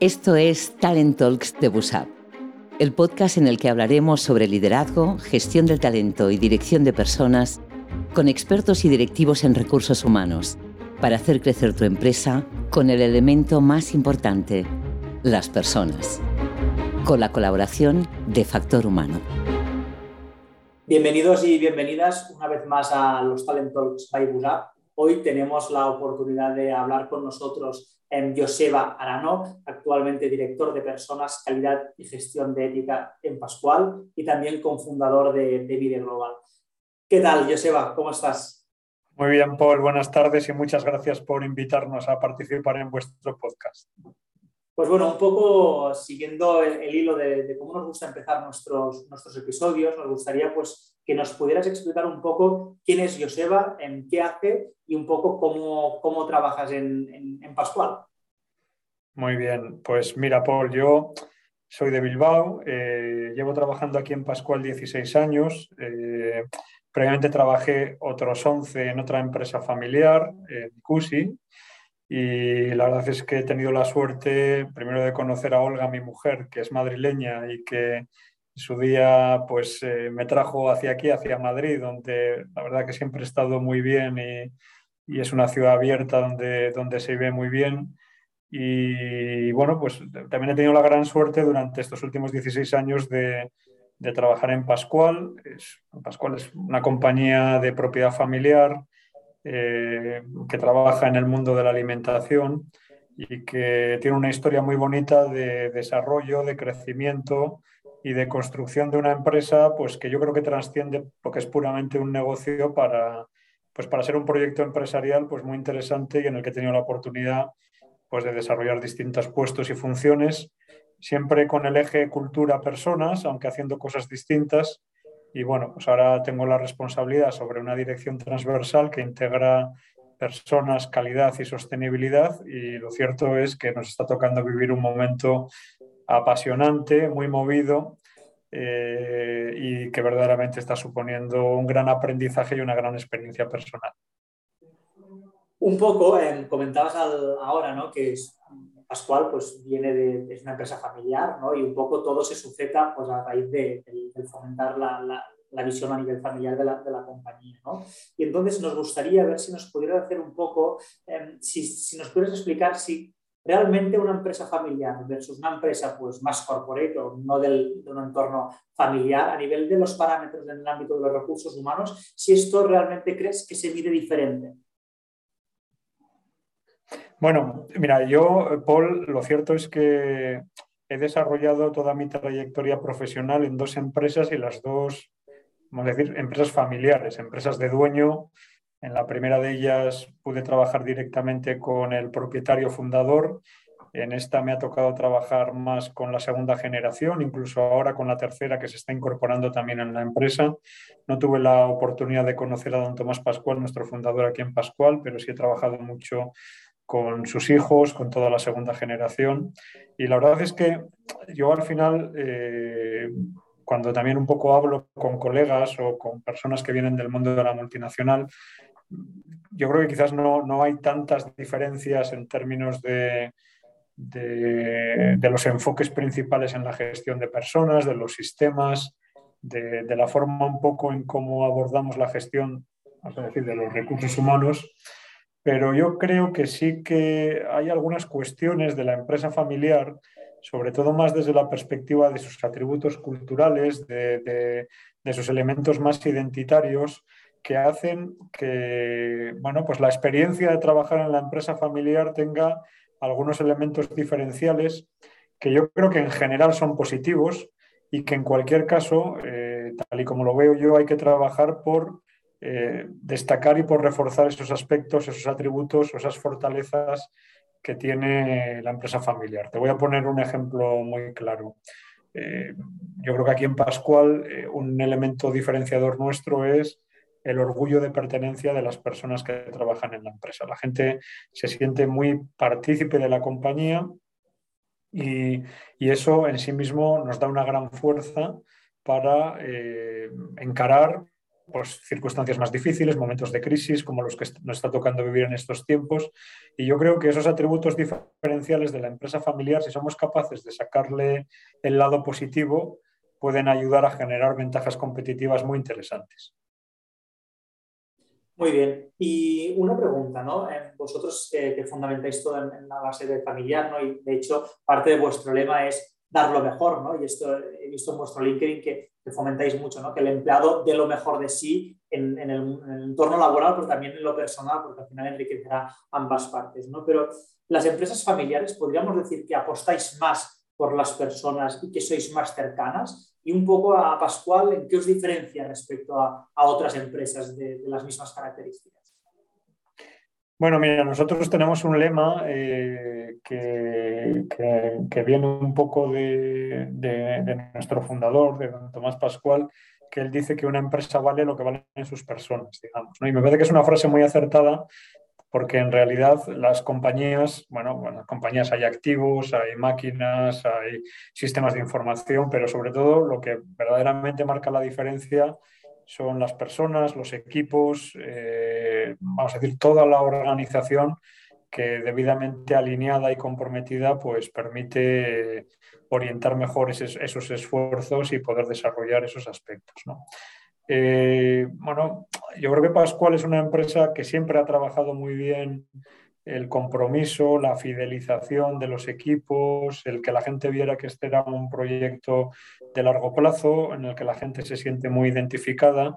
Esto es Talent Talks de Busap, el podcast en el que hablaremos sobre liderazgo, gestión del talento y dirección de personas con expertos y directivos en recursos humanos para hacer crecer tu empresa con el elemento más importante, las personas, con la colaboración de Factor Humano. Bienvenidos y bienvenidas una vez más a los Talent Talks by Busap. Hoy tenemos la oportunidad de hablar con nosotros en Joseba Arano, actualmente director de Personas, Calidad y Gestión de Ética en Pascual y también cofundador de, de Vide Global. ¿Qué tal, Joseba? ¿Cómo estás? Muy bien, Paul. Buenas tardes y muchas gracias por invitarnos a participar en vuestro podcast. Pues bueno, un poco siguiendo el, hilo de, cómo nos gusta empezar nuestros, nuestros episodios, nos gustaría pues que nos pudieras explicar un poco quién es Joseba, en qué hace y un poco cómo, cómo trabajas en, en, Pascual. Muy bien, pues mira, Paul, yo soy de Bilbao, eh, llevo trabajando aquí en Pascual 16 años. Eh, previamente trabajé otros 11 en otra empresa familiar, en CUSI, y la verdad es que he tenido la suerte primero de conocer a Olga, mi mujer, que es madrileña y que su día pues eh, me trajo hacia aquí, hacia Madrid, donde la verdad que siempre he estado muy bien y, y, es una ciudad abierta donde, donde se vive muy bien. Y bueno, pues también he tenido la gran suerte durante estos últimos 16 años de, de trabajar en Pascual. Es, Pascual es una compañía de propiedad familiar eh, que trabaja en el mundo de la alimentación y que tiene una historia muy bonita de desarrollo, de crecimiento y de construcción de una empresa, pues que yo creo que trasciende lo que es puramente un negocio para, pues para ser un proyecto empresarial pues muy interesante y en el que he tenido la oportunidad pues de desarrollar distintos puestos y funciones, siempre con el eje cultura-personas, aunque haciendo cosas distintas, y bueno, pues ahora tengo la responsabilidad sobre una dirección transversal que integra personas, calidad y sostenibilidad. Y lo cierto es que nos está tocando vivir un momento apasionante, muy movido eh, y que verdaderamente está suponiendo un gran aprendizaje y una gran experiencia personal. Un poco, eh, comentabas ahora ¿no? que es Pascual pues viene de es una empresa familiar ¿no? y un poco todo se sujeta pues, a raíz de, fomentar la, la, visión a nivel familiar de la, de la compañía. ¿no? Y entonces nos gustaría ver si nos pudiera hacer un poco, em, si, si, nos pudieras explicar si realmente una empresa familiar versus una empresa pues, más corporate o no del, de un entorno familiar a nivel de los parámetros en el ámbito de los recursos humanos, si esto realmente crees que se mide diferente. Bueno, mira, yo, Paul, lo cierto es que he desarrollado toda mi trayectoria profesional en dos empresas y las dos, vamos a decir, empresas familiares, empresas de dueño. En la primera de ellas pude trabajar directamente con el propietario fundador. En esta me ha tocado trabajar más con la segunda generación, incluso ahora con la tercera que se está incorporando también en la empresa. No tuve la oportunidad de conocer a don Tomás Pascual, nuestro fundador aquí en Pascual, pero sí he trabajado mucho con sus hijos, con toda la segunda generación. Y la verdad es que yo al final, eh, cuando también un poco hablo con colegas o con personas que vienen del mundo de la multinacional, yo creo que quizás no, no hay tantas diferencias en términos de, de, los enfoques principales en la gestión de personas, de los sistemas, de, de la forma un poco en cómo abordamos la gestión, decir, de los recursos humanos. Pero yo creo que sí que hay algunas cuestiones de la empresa familiar, sobre todo más desde la perspectiva de sus atributos culturales, de, sus elementos más identitarios, que hacen que bueno, pues la experiencia de trabajar en la empresa familiar tenga algunos elementos diferenciales que yo creo que en general son positivos y que en cualquier caso, eh, tal y como lo veo yo, hay que trabajar por eh, destacar y por reforzar esos aspectos, esos atributos, esas fortalezas que tiene la empresa familiar. Te voy a poner un ejemplo muy claro. Eh, yo creo que aquí en Pascual un elemento diferenciador nuestro es el orgullo de pertenencia de las personas que trabajan en la empresa. La gente se siente muy partícipe de la compañía y, eso en sí mismo nos da una gran fuerza para encarar pues, circunstancias más difíciles, momentos de crisis como los que nos está tocando vivir en estos tiempos. Y yo creo que esos atributos diferenciales de la empresa familiar, si somos capaces de sacarle el lado positivo, pueden ayudar a generar ventajas competitivas muy interesantes. Muy bien. Y una pregunta, ¿no? Eh, vosotros que fundamentáis todo en, la base de familiar, ¿no? Y de hecho, parte de vuestro lema es dar lo mejor, ¿no? Y esto he visto en vuestro LinkedIn que, fomentáis mucho, ¿no? Que el empleado dé lo mejor de sí en, el, entorno laboral, pero también en lo personal, porque al final enriquecerá ambas partes, ¿no? Pero las empresas familiares, podríamos decir que apostáis más por las personas y que sois más cercanas. Y un poco a Pascual, ¿en qué os diferencia respecto a, otras empresas de las mismas características? Bueno, mira, nosotros tenemos un lema eh, que, viene un poco de, nuestro fundador, de don Tomás Pascual, que él dice que una empresa vale lo que valen sus personas, digamos. Y me parece que es una frase muy acertada porque en realidad las compañías, bueno, bueno, compañías hay activos, hay máquinas, hay sistemas de información, pero sobre todo lo que verdaderamente marca la diferencia son las personas, los equipos, eh, vamos a decir, toda la organización que debidamente alineada y comprometida pues permite orientar mejor esos, esfuerzos y poder desarrollar esos aspectos. Eh, bueno, yo creo que Pascual es una empresa que siempre ha trabajado muy bien el compromiso, la fidelización de los equipos, el que la gente viera que este era un proyecto de largo plazo, en el que la gente se siente muy identificada.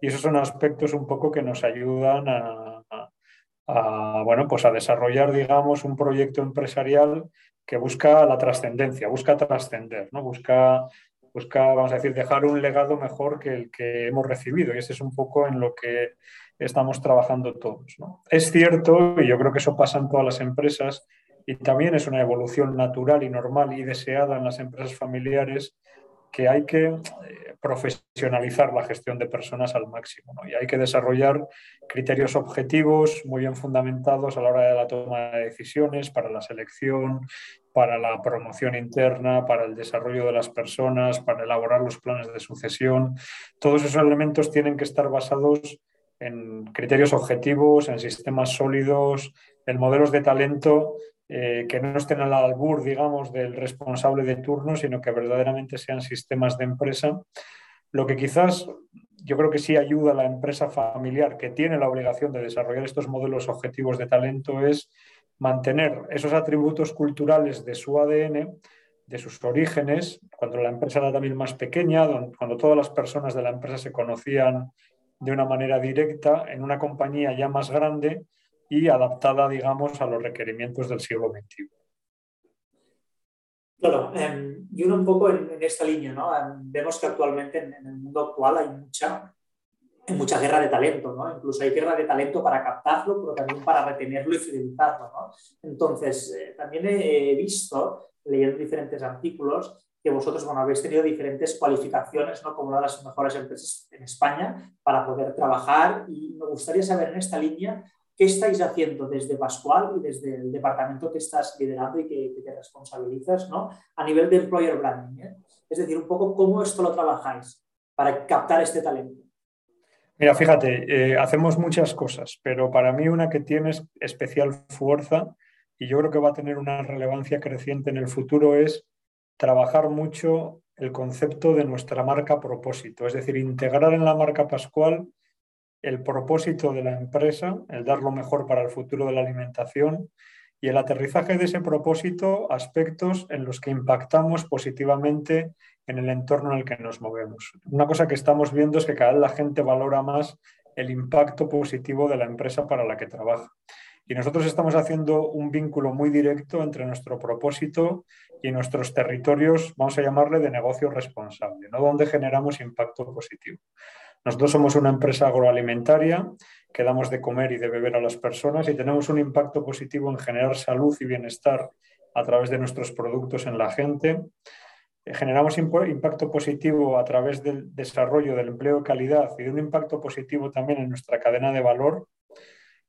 Y esos son aspectos un poco que nos ayudan a, bueno, pues a desarrollar, digamos, un proyecto empresarial que busca la trascendencia, busca trascender, ¿no? busca, busca, vamos a decir, dejar un legado mejor que el que hemos recibido. Y ese es un poco en lo que estamos trabajando todos. Es cierto, y yo creo que eso pasa en todas las empresas, y también es una evolución natural y normal y deseada en las empresas familiares, que hay que eh, profesionalizar la gestión de personas al máximo y hay que desarrollar criterios objetivos muy bien fundamentados a la hora de la toma de decisiones para la selección, para la promoción interna, para el desarrollo de las personas, para elaborar los planes de sucesión. Todos esos elementos tienen que estar basados en criterios objetivos, en sistemas sólidos, en modelos de talento eh, que no estén al albur, digamos, del responsable de turno, sino que verdaderamente sean sistemas de empresa. Lo que quizás yo creo que sí ayuda a la empresa familiar que tiene la obligación de desarrollar estos modelos objetivos de talento es mantener esos atributos culturales de su ADN, de sus orígenes, cuando la empresa era también más pequeña, cuando todas las personas de la empresa se conocían de una manera directa en una compañía ya más grande y adaptada, digamos, a los requerimientos del siglo XXI. Claro, em, y uno un poco en, esta línea, ¿no? Em, vemos que actualmente en, el mundo actual hay mucha, mucha guerra de talento, ¿no? Incluso hay guerra de talento para captarlo, pero también para retenerlo y fidelizarlo, ¿no? Entonces, eh, también he visto, leyendo diferentes artículos, que vosotros bueno, habéis tenido diferentes cualificaciones ¿no? como una de las mejores empresas en España para poder trabajar y me gustaría saber en esta línea qué estáis haciendo desde Pascual y desde el departamento que estás liderando y que, te responsabilizas ¿no? a nivel de employer branding. ¿eh? Es decir, un poco cómo esto lo trabajáis para captar este talento. Mira, fíjate, eh, hacemos muchas cosas, pero para mí una que tiene especial fuerza y yo creo que va a tener una relevancia creciente en el futuro es trabajar mucho el concepto de nuestra marca propósito, es decir, integrar en la marca Pascual el propósito de la empresa, el dar lo mejor para el futuro de la alimentación y el aterrizaje de ese propósito, aspectos en los que impactamos positivamente en el entorno en el que nos movemos. Una cosa que estamos viendo es que cada vez la gente valora más el impacto positivo de la empresa para la que trabaja. Y nosotros estamos haciendo un vínculo muy directo entre nuestro propósito y nuestros territorios, vamos a llamarle de negocio responsable, ¿no? donde generamos impacto positivo. Nosotros somos una empresa agroalimentaria que damos de comer y de beber a las personas y tenemos un impacto positivo en generar salud y bienestar a través de nuestros productos en la gente. Eh, generamos impacto positivo a través del desarrollo del empleo de calidad y de un impacto positivo también en nuestra cadena de valor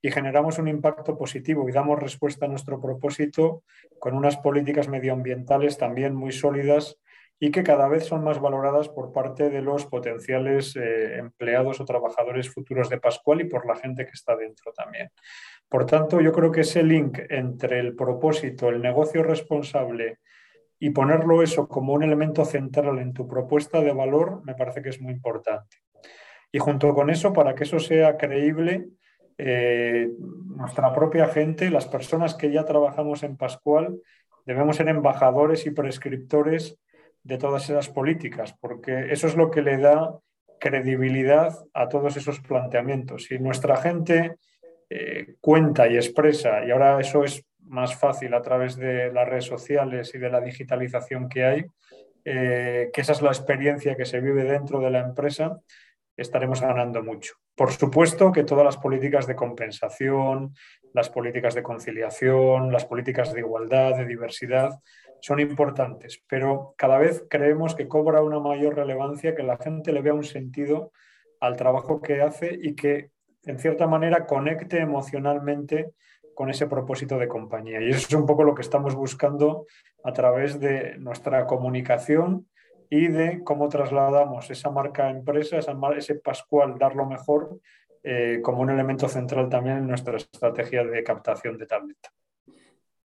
y generamos un impacto positivo y damos respuesta a nuestro propósito con unas políticas medioambientales también muy sólidas y que cada vez son más valoradas por parte de los potenciales eh, empleados o trabajadores futuros de Pascual y por la gente que está dentro también. Por tanto, yo creo que ese link entre el propósito, el negocio responsable y ponerlo eso como un elemento central en tu propuesta de valor me parece que es muy importante. Y junto con eso, para que eso sea creíble, eh, nuestra propia gente, las personas que ya trabajamos en Pascual, debemos ser embajadores y prescriptores de todas esas políticas, porque eso es lo que le da credibilidad a todos esos planteamientos. Si nuestra gente eh, cuenta y expresa, y ahora eso es más fácil a través de las redes sociales y de la digitalización que hay, eh, que esa es la experiencia que se vive dentro de la empresa, estaremos ganando mucho. Por supuesto que todas las políticas de compensación, las políticas de conciliación, las políticas de igualdad, de diversidad, son importantes, pero cada vez creemos que cobra una mayor relevancia que la gente le vea un sentido al trabajo que hace y que, en cierta manera, conecte emocionalmente con ese propósito de compañía. Y eso es un poco lo que estamos buscando a través de nuestra comunicación y de cómo trasladamos esa marca empresa, ese Pascual, dar lo mejor, eh, como un elemento central también en nuestra estrategia de captación de talento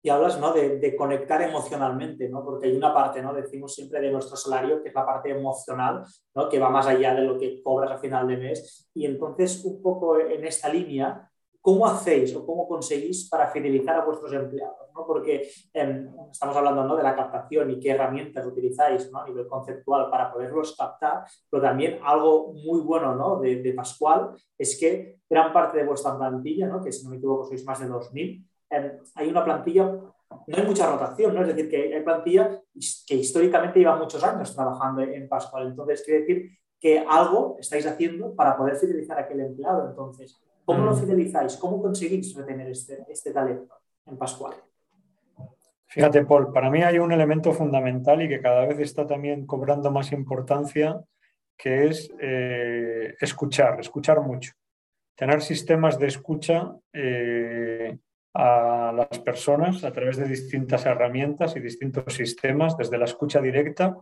y hablas ¿no? de, conectar emocionalmente, ¿no? porque hay una parte, ¿no? decimos siempre de nuestro salario, que es la parte emocional, ¿no? que va más allá de lo que cobras a final de mes. Y entonces, un poco en esta línea, ¿cómo hacéis o cómo conseguís para fidelizar a vuestros empleados? ¿no? Porque em, estamos hablando ¿no? de la captación y qué herramientas utilizáis ¿no? a nivel conceptual para poderlos captar, pero también algo muy bueno ¿no? de, de Pascual es que gran parte de vuestra plantilla, ¿no? que si no me equivoco sois más de 2.000, hay una plantilla, no hay mucha rotación, ¿no? es decir, que hay plantilla que históricamente lleva muchos años trabajando en Pascual. Entonces, quiere decir que algo estáis haciendo para poder fidelizar a aquel empleado. Entonces, ¿cómo lo mm. fidelizáis? ¿Cómo conseguís retener este, este talento en Pascual? Fíjate, Paul, para mí hay un elemento fundamental y que cada vez está también cobrando más importancia, que es eh, escuchar, escuchar mucho. Tener sistemas de escucha eh, a las personas a través de distintas herramientas y distintos sistemas, desde la escucha directa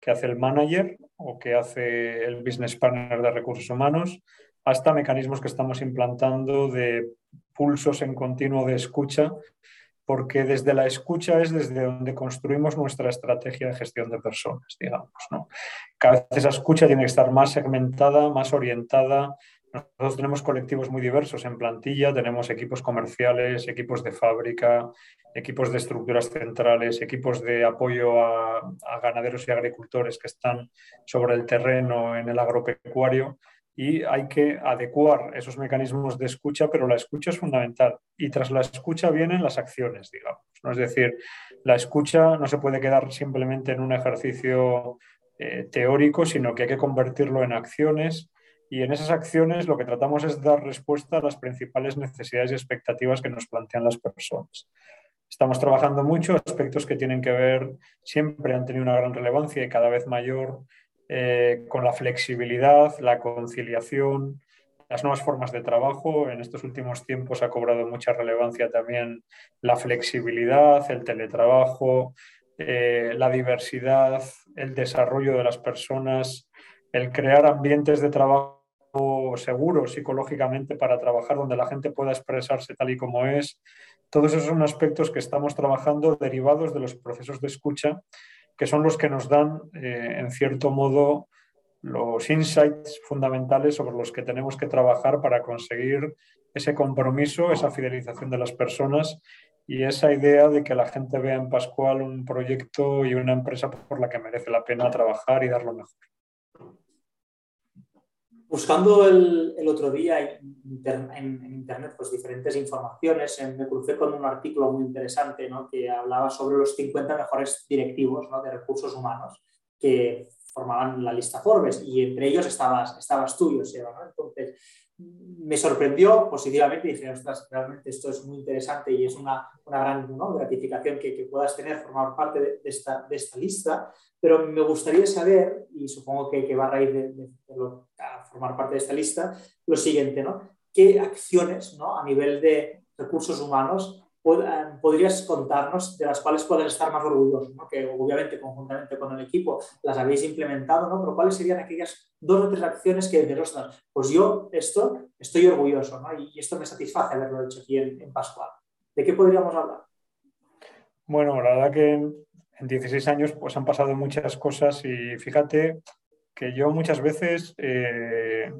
que hace el manager o que hace el business partner de recursos humanos, hasta mecanismos que estamos implantando de pulsos en continuo de escucha, porque desde la escucha es desde donde construimos nuestra estrategia de gestión de personas, digamos. ¿no? Cada vez esa escucha tiene que estar más segmentada, más orientada nosotros tenemos colectivos muy diversos en plantilla, tenemos equipos comerciales, equipos de fábrica, equipos de estructuras centrales, equipos de apoyo a, ganaderos y agricultores que están sobre el terreno en el agropecuario y hay que adecuar esos mecanismos de escucha, pero la escucha es fundamental y tras la escucha vienen las acciones, digamos. ¿no? Es decir, la escucha no se puede quedar simplemente en un ejercicio eh, teórico, sino que hay que convertirlo en acciones y en esas acciones lo que tratamos es dar respuesta a las principales necesidades y expectativas que nos plantean las personas. Estamos trabajando mucho aspectos que tienen que ver, siempre han tenido una gran relevancia y cada vez mayor, eh, con la flexibilidad, la conciliación, las nuevas formas de trabajo. En estos últimos tiempos ha cobrado mucha relevancia también la flexibilidad, el teletrabajo, eh, la diversidad, el desarrollo de las personas, el crear ambientes de trabajo seguro psicológicamente para trabajar, donde la gente pueda expresarse tal y como es. Todos esos son aspectos que estamos trabajando derivados de los procesos de escucha, que son los que nos dan, eh, en cierto modo, los insights fundamentales sobre los que tenemos que trabajar para conseguir ese compromiso, esa fidelización de las personas y esa idea de que la gente vea en Pascual un proyecto y una empresa por la que merece la pena trabajar y dar lo mejor. Buscando el, otro día en, Internet pues, diferentes informaciones, me crucé con un artículo muy interesante que hablaba sobre los 50 mejores directivos de recursos humanos que formaban la lista Forbes y entre ellos estabas, estabas tú, Joseba. ¿no? Entonces, me sorprendió positivamente y dije, ostras, realmente esto es muy interesante y es una, una gran gratificación que, que, puedas tener, formar parte de, esta, de, esta, lista, pero me gustaría saber, y supongo que, que va a raíz de, formar parte de esta lista, lo siguiente, ¿no? ¿Qué acciones ¿no? a nivel de recursos humanos podrías contarnos de las cuales puedes estar más orgulloso, que obviamente conjuntamente con el equipo las habéis implementado, ¿no? pero cuáles serían aquellas dos o tres acciones que dices, pues yo esto estoy orgulloso ¿no? y esto me satisface haberlo hecho aquí en, Pascual. ¿De qué podríamos hablar? Bueno, la verdad que en 16 años pues han pasado muchas cosas y fíjate que yo muchas veces, eh,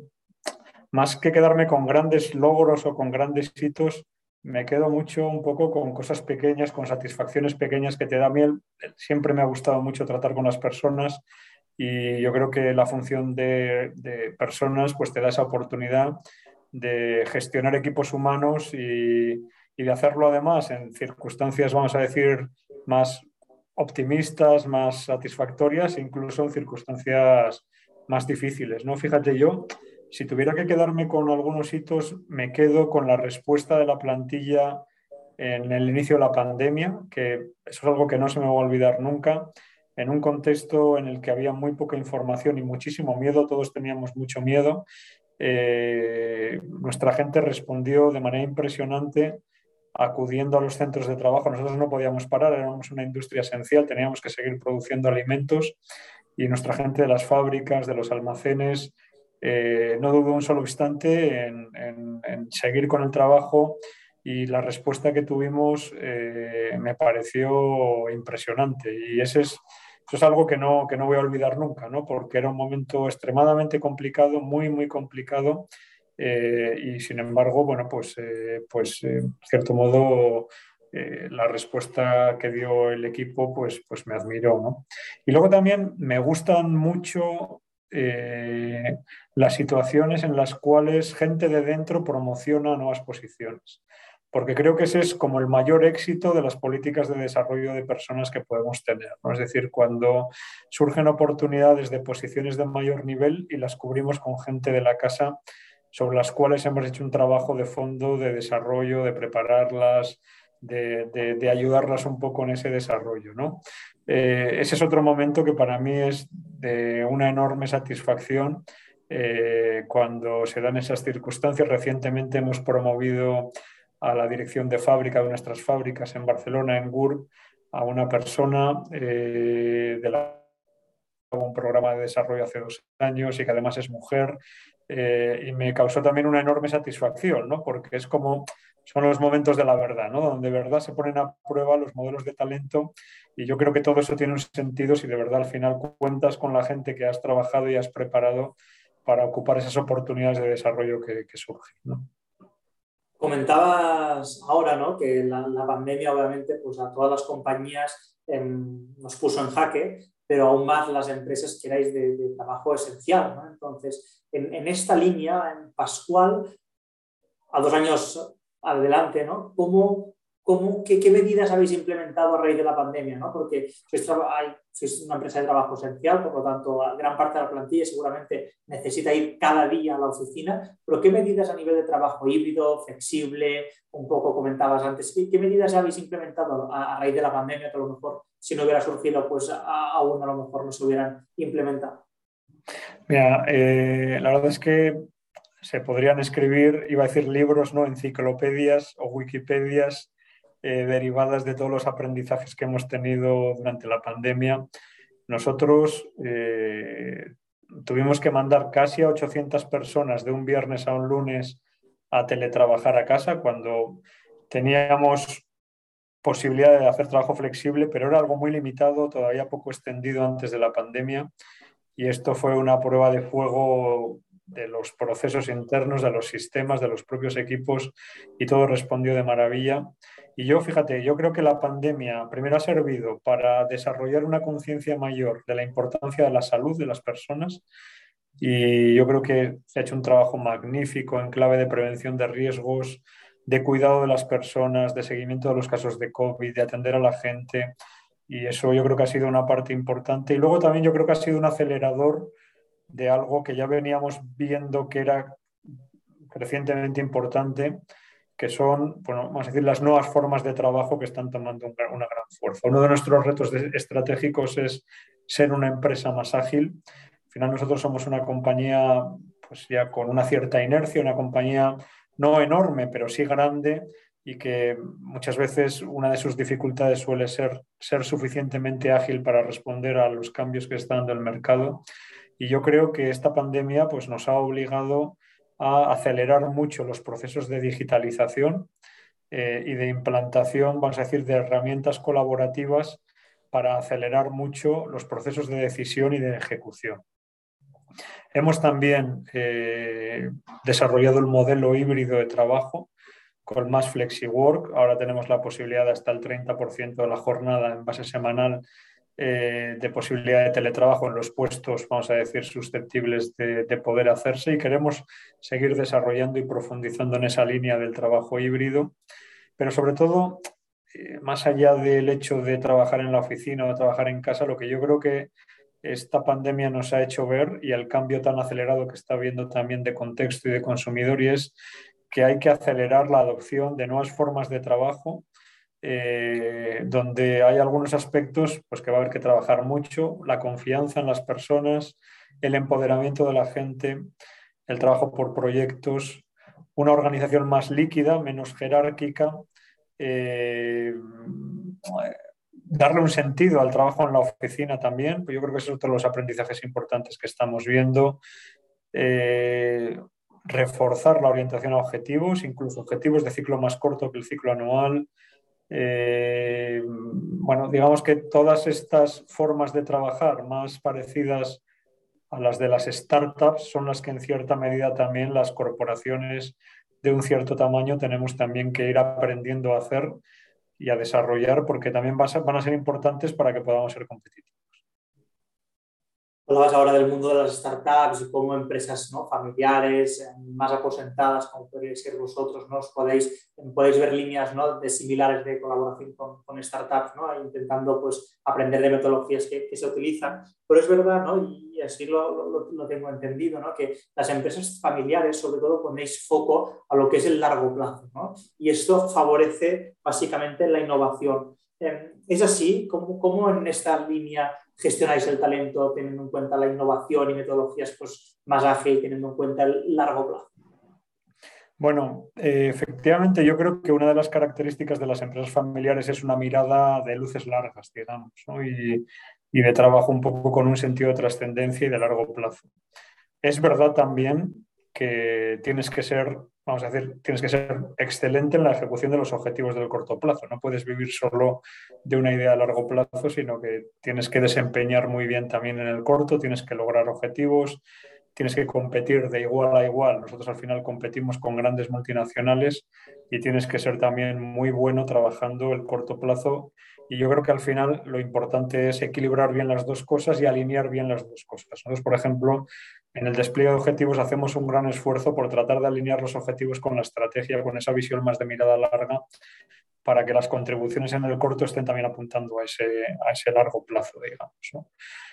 más que quedarme con grandes logros o con grandes hitos, me quedo mucho un poco con cosas pequeñas, con satisfacciones pequeñas que te da miel. Siempre me ha gustado mucho tratar con las personas y yo creo que la función de, personas pues te da esa oportunidad de gestionar equipos humanos y, y, de hacerlo además en circunstancias, vamos a decir, más optimistas, más satisfactorias, incluso en circunstancias más difíciles. ¿no? Fíjate, yo si tuviera que quedarme con algunos hitos, me quedo con la respuesta de la plantilla en el inicio de la pandemia, que eso es algo que no se me va a olvidar nunca, en un contexto en el que había muy poca información y muchísimo miedo, todos teníamos mucho miedo. Eh, nuestra gente respondió de manera impresionante acudiendo a los centros de trabajo. Nosotros no podíamos parar, éramos una industria esencial, teníamos que seguir produciendo alimentos y nuestra gente de las fábricas, de los almacenes, eh, no dudo un solo instante en, seguir con el trabajo y la respuesta que tuvimos eh, me pareció impresionante y ese es, eso es algo que no, que no voy a olvidar nunca, ¿no? porque era un momento extremadamente complicado, muy, muy complicado eh, y sin embargo, bueno, pues, pues en cierto modo la respuesta que dio el equipo pues, pues me admiró. ¿no? Y luego también me gustan mucho eh, las situaciones en las cuales gente de dentro promociona nuevas posiciones. Porque creo que ese es como el mayor éxito de las políticas de desarrollo de personas que podemos tener. Es decir, cuando surgen oportunidades de posiciones de mayor nivel y las cubrimos con gente de la casa sobre las cuales hemos hecho un trabajo de fondo, de desarrollo, de prepararlas, de, ayudarlas un poco en ese desarrollo. ¿no? Eh, ese es otro momento que para mí es de una enorme satisfacción eh, cuando se dan esas circunstancias. Recientemente hemos promovido a la dirección de fábrica de nuestras fábricas en Barcelona, en GUR, a una persona eh, de la un programa de desarrollo hace dos años y que además es mujer y me causó también una enorme satisfacción, ¿no? porque es como son los momentos de la verdad, ¿no? donde de verdad se ponen a prueba los modelos de talento y yo creo que todo eso tiene un sentido si de verdad al final cuentas con la gente que has trabajado y has preparado para ocupar esas oportunidades de desarrollo que, surgen. Comentabas ahora ¿no? que la, pandemia obviamente pues a todas las compañías em, nos puso en jaque, pero aún más las empresas que erais de, trabajo esencial. ¿no? Entonces, en, en, esta línea, en Pascual, a dos años adelante, ¿no? ¿Cómo, cómo, qué, medidas habéis implementado a raíz de la pandemia? ¿no? Porque sois, una empresa de trabajo esencial, por lo tanto, gran parte de la plantilla seguramente necesita ir cada día a la oficina, pero ¿qué medidas a nivel de trabajo híbrido, flexible, un poco comentabas antes, qué, medidas habéis implementado a, raíz de la pandemia que a lo mejor si no hubiera surgido, pues aún a lo mejor no se hubieran implementado? Mira, eh, la verdad es que se podrían escribir, iba a decir libros, no enciclopedias o wikipedias eh, derivadas de todos los aprendizajes que hemos tenido durante la pandemia. Nosotros eh, tuvimos que mandar casi a 800 personas de un viernes a un lunes a teletrabajar a casa cuando teníamos posibilidad de hacer trabajo flexible, pero era algo muy limitado, todavía poco extendido antes de la pandemia. Y esto fue una prueba de fuego de los procesos internos, de los sistemas, de los propios equipos y todo respondió de maravilla. Y yo, fíjate, yo creo que la pandemia primero ha servido para desarrollar una conciencia mayor de la importancia de la salud de las personas y yo creo que se ha hecho un trabajo magnífico en clave de prevención de riesgos, de cuidado de las personas, de seguimiento de los casos de COVID, de atender a la gente. Y eso yo creo que ha sido una parte importante. Y luego también yo creo que ha sido un acelerador de algo que ya veníamos viendo que era crecientemente importante, que son, bueno, vamos a decir, las nuevas formas de trabajo que están tomando una gran fuerza. Uno de nuestros retos estratégicos es ser una empresa más ágil. Al final nosotros somos una compañía pues ya con una cierta inercia, una compañía no enorme, pero sí grande, y que muchas veces una de sus dificultades suele ser ser suficientemente ágil para responder a los cambios que está dando el mercado. Y yo creo que esta pandemia pues, nos ha obligado a acelerar mucho los procesos de digitalización eh, y de implantación, vamos a decir, de herramientas colaborativas para acelerar mucho los procesos de decisión y de ejecución. Hemos también eh, desarrollado el modelo híbrido de trabajo con más FlexiWork. Ahora tenemos la posibilidad de hasta el 30% de la jornada en base semanal eh, de posibilidad de teletrabajo en los puestos, vamos a decir, susceptibles de, poder hacerse y queremos seguir desarrollando y profundizando en esa línea del trabajo híbrido, pero sobre todo, eh, más allá del hecho de trabajar en la oficina o de trabajar en casa, lo que yo creo que esta pandemia nos ha hecho ver y el cambio tan acelerado que está habiendo también de contexto y de consumidor es que hay que acelerar la adopción de nuevas formas de trabajo, eh, donde hay algunos aspectos pues, que va a haber que trabajar mucho, la confianza en las personas, el empoderamiento de la gente, el trabajo por proyectos, una organización más líquida, menos jerárquica, eh, darle un sentido al trabajo en la oficina también, pues yo creo que es otro de los aprendizajes importantes que estamos viendo. Eh, reforzar la orientación a objetivos, incluso objetivos de ciclo más corto que el ciclo anual. Eh, bueno, digamos que todas estas formas de trabajar más parecidas a las de las startups son las que en cierta medida también las corporaciones de un cierto tamaño tenemos también que ir aprendiendo a hacer y a desarrollar porque también van a ser importantes para que podamos ser competitivos. Hablabas ahora del mundo de las startups y cómo empresas ¿no? familiares, eh, más aposentadas, como podéis ser vosotros, ¿no? podéis, podéis ver líneas ¿no? de similares de colaboración con, con startups, ¿no? intentando pues, aprender de metodologías que, que, se utilizan. Pero es verdad, ¿no? y así lo, lo, lo, tengo entendido, ¿no? que las empresas familiares sobre todo ponéis foco a lo que es el largo plazo. ¿no? Y esto favorece básicamente la innovación. Em, ¿Es así? ¿Cómo, ¿Cómo, en esta línea gestionáis el talento teniendo en cuenta la innovación y metodologías pues, más ágil, teniendo en cuenta el largo plazo? Bueno, eh, efectivamente yo creo que una de las características de las empresas familiares es una mirada de luces largas, digamos, y, y de trabajo un poco con un sentido de trascendencia y de largo plazo. Es verdad también que tienes que ser, vamos a decir, tienes que ser excelente en la ejecución de los objetivos del corto plazo. No puedes vivir solo de una idea a largo plazo, sino que tienes que desempeñar muy bien también en el corto, tienes que lograr objetivos, tienes que competir de igual a igual. Nosotros al final competimos con grandes multinacionales y tienes que ser también muy bueno trabajando el corto plazo. Y yo creo que al final lo importante es equilibrar bien las dos cosas y alinear bien las dos cosas. Nosotros, por ejemplo, en el despliegue de objetivos hacemos un gran esfuerzo por tratar de alinear los objetivos con la estrategia, con esa visión más de mirada larga, para que las contribuciones en el corto estén también apuntando a ese, a ese largo plazo, digamos.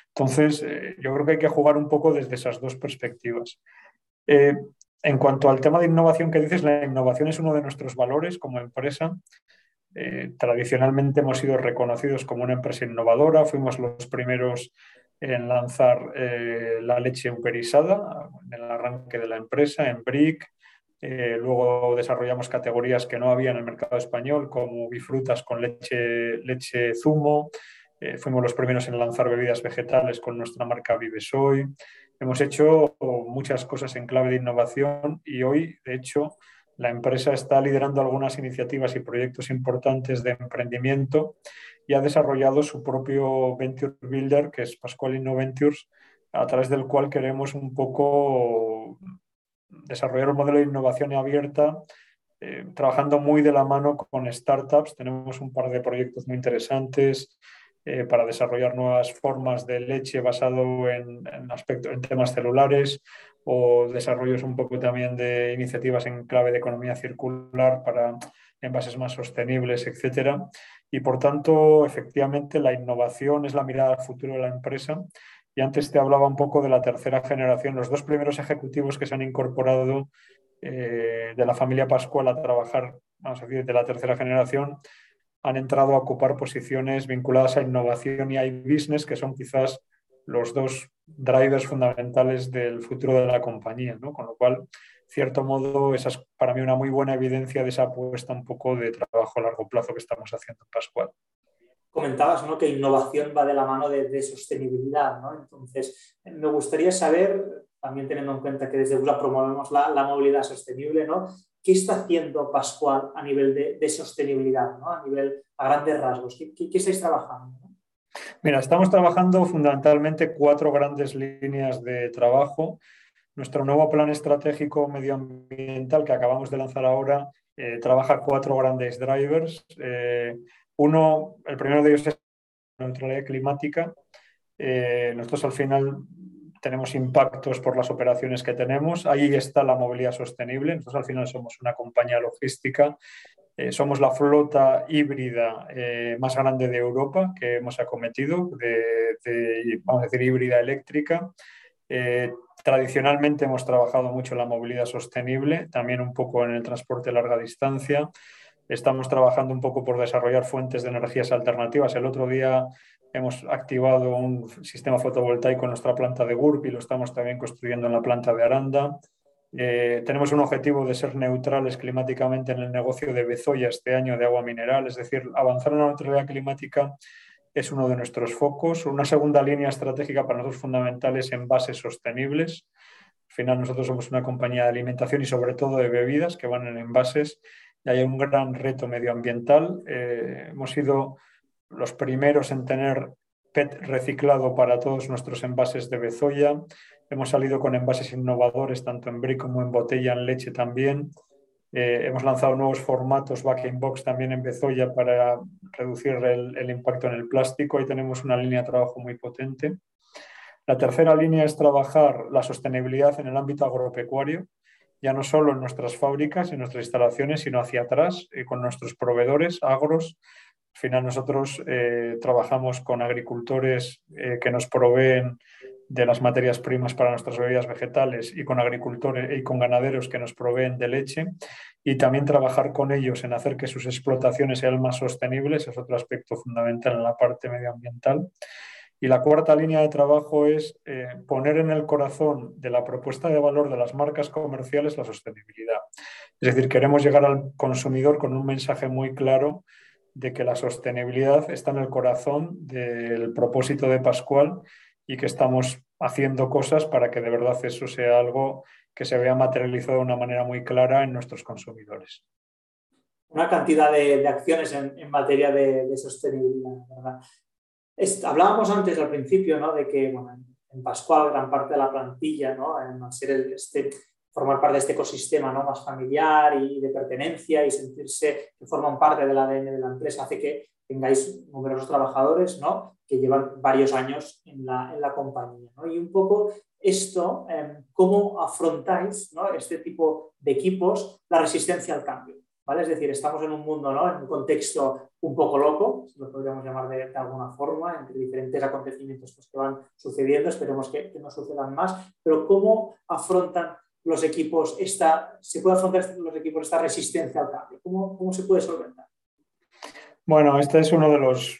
Entonces, eh, yo creo que hay que jugar un poco desde esas dos perspectivas. Eh, en cuanto al tema de innovación que dices, la innovación es uno de nuestros valores como empresa. Eh, tradicionalmente hemos sido reconocidos como una empresa innovadora, fuimos los primeros en lanzar eh, la leche uperizada en el arranque de la empresa, en BRIC. Eh, luego desarrollamos categorías que no había en el mercado español, como bifrutas con leche, leche zumo. Eh, fuimos los primeros en lanzar bebidas vegetales con nuestra marca Vivesoy. Hemos hecho muchas cosas en clave de innovación y hoy, de hecho, la empresa está liderando algunas iniciativas y proyectos importantes de emprendimiento y ha desarrollado su propio Venture Builder, que es Pascual Innoventures, a través del cual queremos un poco desarrollar un modelo de innovación abierta, eh, trabajando muy de la mano con startups. Tenemos un par de proyectos muy interesantes eh, para desarrollar nuevas formas de leche basado en, en, temas celulares o desarrollos un poco también de iniciativas en clave de economía circular para envases más sostenibles, etcétera. Y por tanto, efectivamente, la innovación es la mirada al futuro de la empresa. Y antes te hablaba un poco de la tercera generación. Los dos primeros ejecutivos que se han incorporado eh, de la familia Pascual a trabajar, vamos a decir, de la tercera generación, han entrado a ocupar posiciones vinculadas a innovación y a business, que son quizás los dos drivers fundamentales del futuro de la compañía. ¿no? Con lo cual, cierto modo, esa es para mí una muy buena evidencia de esa apuesta un poco de trabajo a largo plazo que estamos haciendo en Pascual. Comentabas ¿no? que innovación va de la mano de, sostenibilidad, ¿no? Entonces, me gustaría saber, también teniendo en cuenta que desde USA promovemos la, movilidad sostenible, ¿no? ¿Qué está haciendo Pascual a nivel de, sostenibilidad, a nivel a grandes rasgos? ¿Qué, qué, estáis trabajando? Mira, estamos trabajando fundamentalmente cuatro grandes líneas de trabajo. Nuestro nuevo plan estratégico medioambiental que acabamos de lanzar ahora eh, trabaja cuatro grandes drivers. Eh, uno, el primero de ellos es la neutralidad climática. Eh, nosotros al final tenemos impactos por las operaciones que tenemos. Ahí está la movilidad sostenible. Nosotros al final somos una compañía logística. Eh, somos la flota híbrida eh, más grande de Europa que hemos acometido, de, vamos a decir, híbrida eléctrica. Eh, tradicionalmente hemos trabajado mucho en la movilidad sostenible, también un poco en el transporte a larga distancia. Estamos trabajando un poco por desarrollar fuentes de energías alternativas. El otro día Hemos activado un sistema fotovoltaico en nuestra planta de GURP y lo estamos también construyendo en la planta de Aranda. Eh, tenemos un objetivo de ser neutrales climáticamente en el negocio de Bezoya este año de agua mineral, es decir, avanzar en la neutralidad climática es uno de nuestros focos. Una segunda línea estratégica para nosotros fundamental es envases sostenibles. Al final nosotros somos una compañía de alimentación y sobre todo de bebidas que van en envases y hay un gran reto medioambiental. Eh, hemos sido los primeros en tener PET reciclado para todos nuestros envases de Bezoya. Hemos salido con envases innovadores tanto en brick como en botella, en leche también. Eh, hemos lanzado nuevos formatos back in box también en Bezoya para reducir el, impacto en el plástico. Ahí tenemos una línea de trabajo muy potente. La tercera línea es trabajar la sostenibilidad en el ámbito agropecuario, ya no solo en nuestras fábricas, en nuestras instalaciones, sino hacia atrás, eh, con nuestros proveedores agros, al final nosotros eh, trabajamos con agricultores eh, que nos proveen de las materias primas para nuestras bebidas vegetales y con agricultores y con ganaderos que nos proveen de leche y también trabajar con ellos en hacer que sus explotaciones sean más sostenibles es otro aspecto fundamental en la parte medioambiental. Y la cuarta línea de trabajo es eh, poner en el corazón de la propuesta de valor de las marcas comerciales la sostenibilidad. Es decir, queremos llegar al consumidor con un mensaje muy claro de que la sostenibilidad está en el corazón del propósito de Pascual y que estamos haciendo cosas para que de verdad eso sea algo que se vea materializado de una manera muy clara en nuestros consumidores. Una cantidad de, acciones en, materia de, sostenibilidad. hablábamos antes al principio ¿no? de que en Pascual gran parte de la plantilla, ¿no? en ser el, este, formar parte de este ecosistema ¿no? más familiar y de pertenencia y sentirse que forman parte del ADN de la empresa hace que tengáis numerosos trabajadores ¿no? que llevan varios años en la, en la compañía. ¿no? Y un poco esto, em, cómo afrontáis ¿no? este tipo de equipos la resistencia al cambio. ¿vale? Es decir, estamos en un mundo, ¿no? en un contexto un poco loco, si lo podríamos llamar de, alguna forma, entre diferentes acontecimientos pues, que van sucediendo, esperemos que, que no sucedan más, pero cómo afrontan los equipos esta, se puede afrontar los equipos esta resistencia al cambio? ¿Cómo, cómo se puede solventar? Bueno, este es uno de los,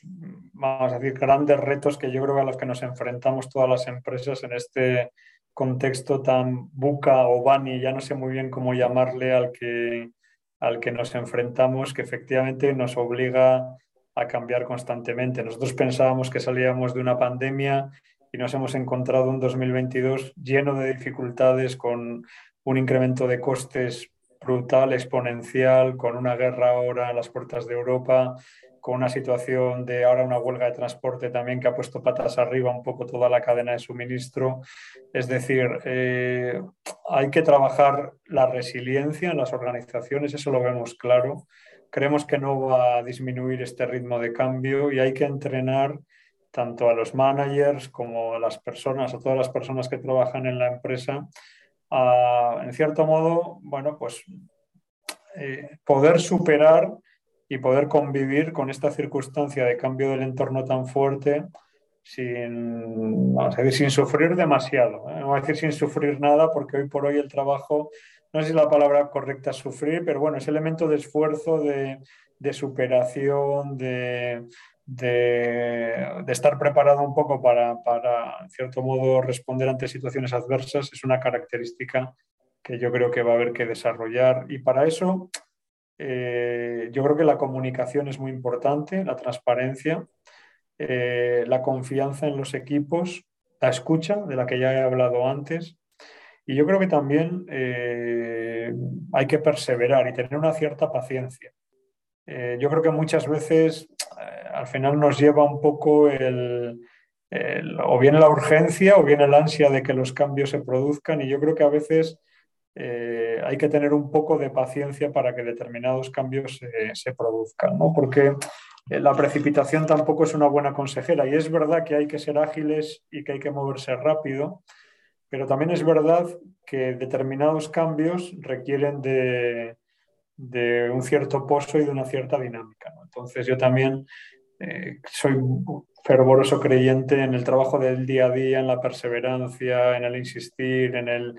vamos a decir, grandes retos que yo creo que a los que nos enfrentamos todas las empresas en este contexto tan buca o bani, ya no sé muy bien cómo llamarle al que, al que nos enfrentamos, que efectivamente nos obliga a cambiar constantemente. Nosotros pensábamos que salíamos de una pandemia y nos hemos encontrado un 2022 lleno de dificultades, con un incremento de costes brutal, exponencial, con una guerra ahora a las puertas de Europa, con una situación de ahora una huelga de transporte también que ha puesto patas arriba un poco toda la cadena de suministro. Es decir, eh, hay que trabajar la resiliencia en las organizaciones, eso lo vemos claro. Creemos que no va a disminuir este ritmo de cambio y hay que entrenar tanto a los managers como a las personas, a todas las personas que trabajan en la empresa, a, en cierto modo, bueno, pues eh, poder superar y poder convivir con esta circunstancia de cambio del entorno tan fuerte sin, sin sufrir demasiado. ¿eh? No voy a decir sin sufrir nada porque hoy por hoy el trabajo, no sé si la palabra correcta es sufrir, pero bueno, ese elemento de esfuerzo, de, de superación, de, de, estar preparado un poco para, para, en cierto modo, responder ante situaciones adversas es una característica que yo creo que va a haber que desarrollar. Y para eso, eh, yo creo que la comunicación es muy importante, la transparencia, eh, la confianza en los equipos, la escucha, de la que ya he hablado antes. Y yo creo que también eh, hay que perseverar y tener una cierta paciencia. yo creo que muchas veces al final nos lleva un poco el, o bien la urgencia o bien el ansia de que los cambios se produzcan y yo creo que a veces eh, hay que tener un poco de paciencia para que determinados cambios se produzcan, ¿no? porque eh, la precipitación tampoco es una buena consejera y es verdad que hay que ser ágiles y que hay que moverse rápido, pero también es verdad que determinados cambios requieren de, un cierto pozo y de una cierta dinámica. Entonces yo también eh, soy fervoroso creyente en el trabajo del día a día, en la perseverancia, en el insistir, en el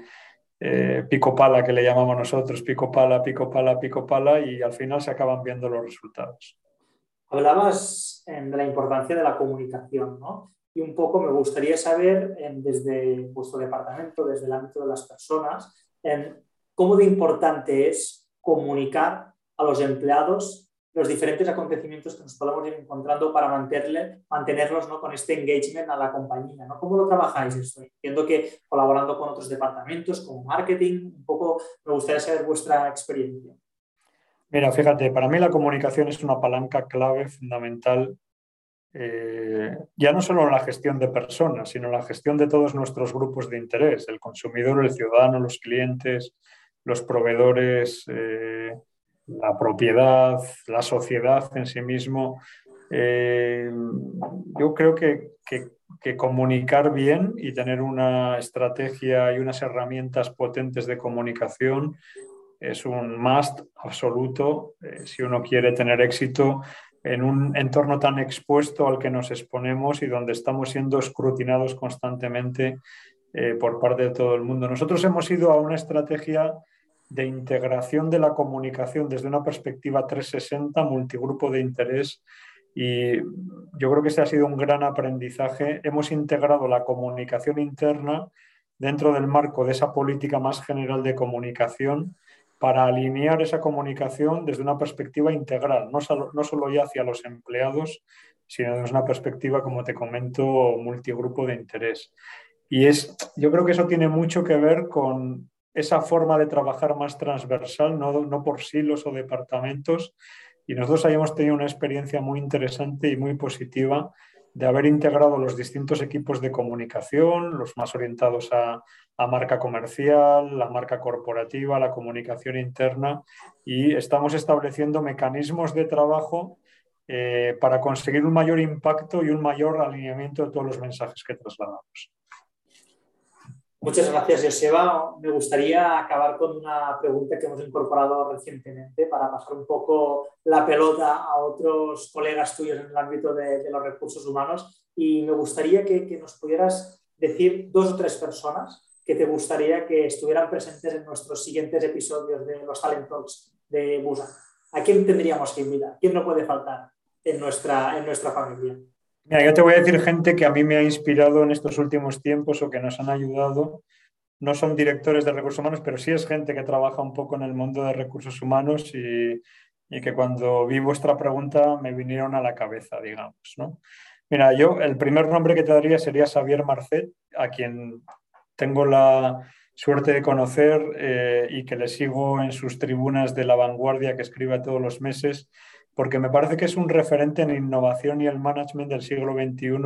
eh, pico pala que le llamamos nosotros, pico pala, pico pala, pico pala, y al final se acaban viendo los resultados. Hablabas de la importancia de la comunicación, ¿no? Y un poco me gustaría saber desde vuestro departamento, desde el ámbito de las personas, cómo de importante es comunicar a los empleados los diferentes acontecimientos que nos podamos ir encontrando para mantenerle, mantenerlos ¿no? con este engagement a la compañía. ¿Cómo lo trabajáis esto? Entiendo que colaborando con otros departamentos, como marketing, un poco me gustaría saber vuestra experiencia. Mira, fíjate, para mí la comunicación es una palanca clave fundamental, eh, ya no solo en la gestión de personas, sino en la gestión de todos nuestros grupos de interés, el consumidor, el ciudadano, los clientes, los proveedores. Eh, la propiedad, la sociedad en sí mismo. Eh, yo creo que, comunicar bien y tener una estrategia y unas herramientas potentes de comunicación es un must absoluto eh, si uno quiere tener éxito en un entorno tan expuesto al que nos exponemos y donde estamos siendo escrutinados constantemente eh, por parte de todo el mundo. Nosotros hemos ido a una estrategia de integración de la comunicación desde una perspectiva 360, multigrupo de interés. Y yo creo que ese ha sido un gran aprendizaje. Hemos integrado la comunicación interna dentro del marco de esa política más general de comunicación para alinear esa comunicación desde una perspectiva integral, no solo, no solo ya hacia los empleados, sino desde una perspectiva, como te comento, multigrupo de interés. Y es, yo creo que eso tiene mucho que ver con esa forma de trabajar más transversal, no, por silos o departamentos. Y nosotros hayamos tenido una experiencia muy interesante y muy positiva de haber integrado los distintos equipos de comunicación, los más orientados a, marca comercial, la marca corporativa, la comunicación interna, y estamos estableciendo mecanismos de trabajo eh, para conseguir un mayor impacto y un mayor alineamiento de todos los mensajes que trasladamos. Muchas gracias, Joseba. Me gustaría acabar con una pregunta que hemos incorporado recientemente para pasar un poco la pelota a otros colegas tuyos en el ámbito de, los recursos humanos. Y me gustaría que, nos pudieras decir dos o tres personas que te gustaría que estuvieran presentes en nuestros siguientes episodios de los Talent Talks de Busa. ¿A quién tendríamos que invitar? ¿Quién no puede faltar en nuestra, en nuestra familia? Mira, yo te voy a decir gente que a mí me ha inspirado en estos últimos tiempos o que nos han ayudado. No son directores de recursos humanos, pero sí es gente que trabaja un poco en el mundo de recursos humanos y, que cuando vi vuestra pregunta me vinieron a la cabeza, digamos. ¿no? Mira, yo el primer nombre que te daría sería Xavier Marcet, a quien tengo la suerte de conocer eh, y que le sigo en sus tribunas de la vanguardia que escribe todos los meses porque me parece que es un referente en innovación y el management del siglo XXI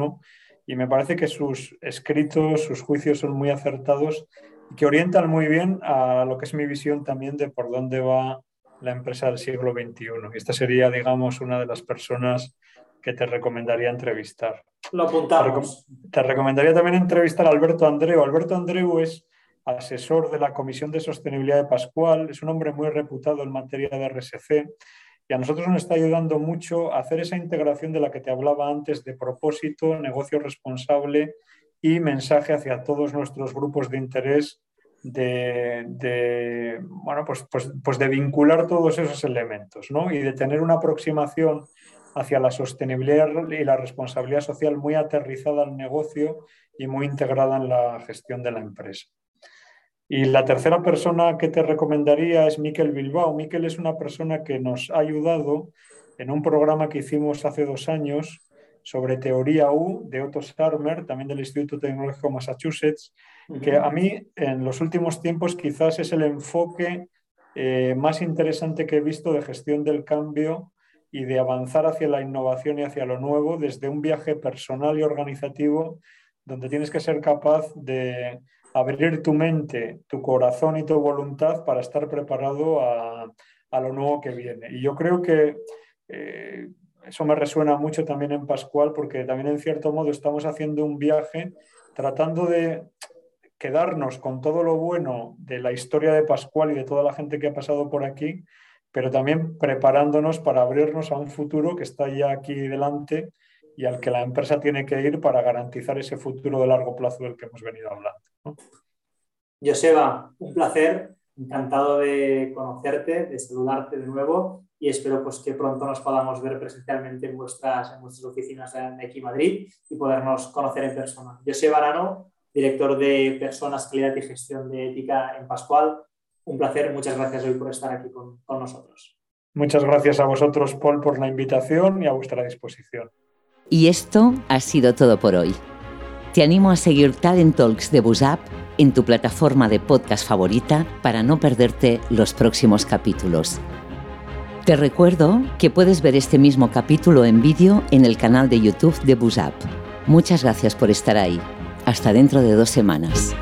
y me parece que sus escritos, sus juicios son muy acertados y que orientan muy bien a lo que es mi visión también de por dónde va la empresa del siglo XXI. Y esta sería, digamos, una de las personas que te recomendaría entrevistar. Lo apuntamos. Te, recomendaría también entrevistar a Alberto Andreu. Alberto Andreu es asesor de la Comisión de Sostenibilidad de Pascual, es un hombre muy reputado en materia de RSC y a nosotros nos está ayudando mucho a hacer esa integración de la que te hablaba antes de propósito, negocio responsable y mensaje hacia todos nuestros grupos de interés de, bueno, pues, pues, pues, de vincular todos esos elementos ¿no? y de tener una aproximación hacia la sostenibilidad y la responsabilidad social muy aterrizada al negocio y muy integrada en la gestión de la empresa. Y la tercera persona que te recomendaría es Miquel Bilbao. Miquel es una persona que nos ha ayudado en un programa que hicimos hace dos años sobre teoría U de Otto Scharmer, también del Instituto Tecnológico Massachusetts, que a mí en los últimos tiempos quizás es el enfoque eh, más interesante que he visto de gestión del cambio y de avanzar hacia la innovación y hacia lo nuevo desde un viaje personal y organizativo donde tienes que ser capaz de abrir tu mente, tu corazón y tu voluntad para estar preparado a, lo nuevo que viene. Y yo creo que eh, eso me resuena mucho también en Pascual porque también en cierto modo estamos haciendo un viaje tratando de quedarnos con todo lo bueno de la historia de Pascual y de toda la gente que ha pasado por aquí, pero también preparándonos para abrirnos a un futuro que está ya aquí delante y al que la empresa tiene que ir para garantizar ese futuro de largo plazo del que hemos venido hablando. Joseba, un placer, encantado de conocerte, de saludarte de nuevo y espero pues, que pronto nos podamos ver presencialmente en vuestras, en vuestras oficinas de aquí Madrid y podernos conocer en persona. Joseba Arano, director de Personas, Calidad y Gestión de Ética en Pascual. Un placer, muchas gracias hoy por estar aquí con, con nosotros. Muchas gracias a vosotros, Paul, por la invitación y a vuestra disposición. Y esto ha sido todo por hoy. Te animo a seguir Talent Talks de Busap en tu plataforma de podcast favorita para no perderte los próximos capítulos. Te recuerdo que puedes ver este mismo capítulo en vídeo en el canal de YouTube de Busap. Muchas gracias por estar ahí. Hasta dentro de dos semanas.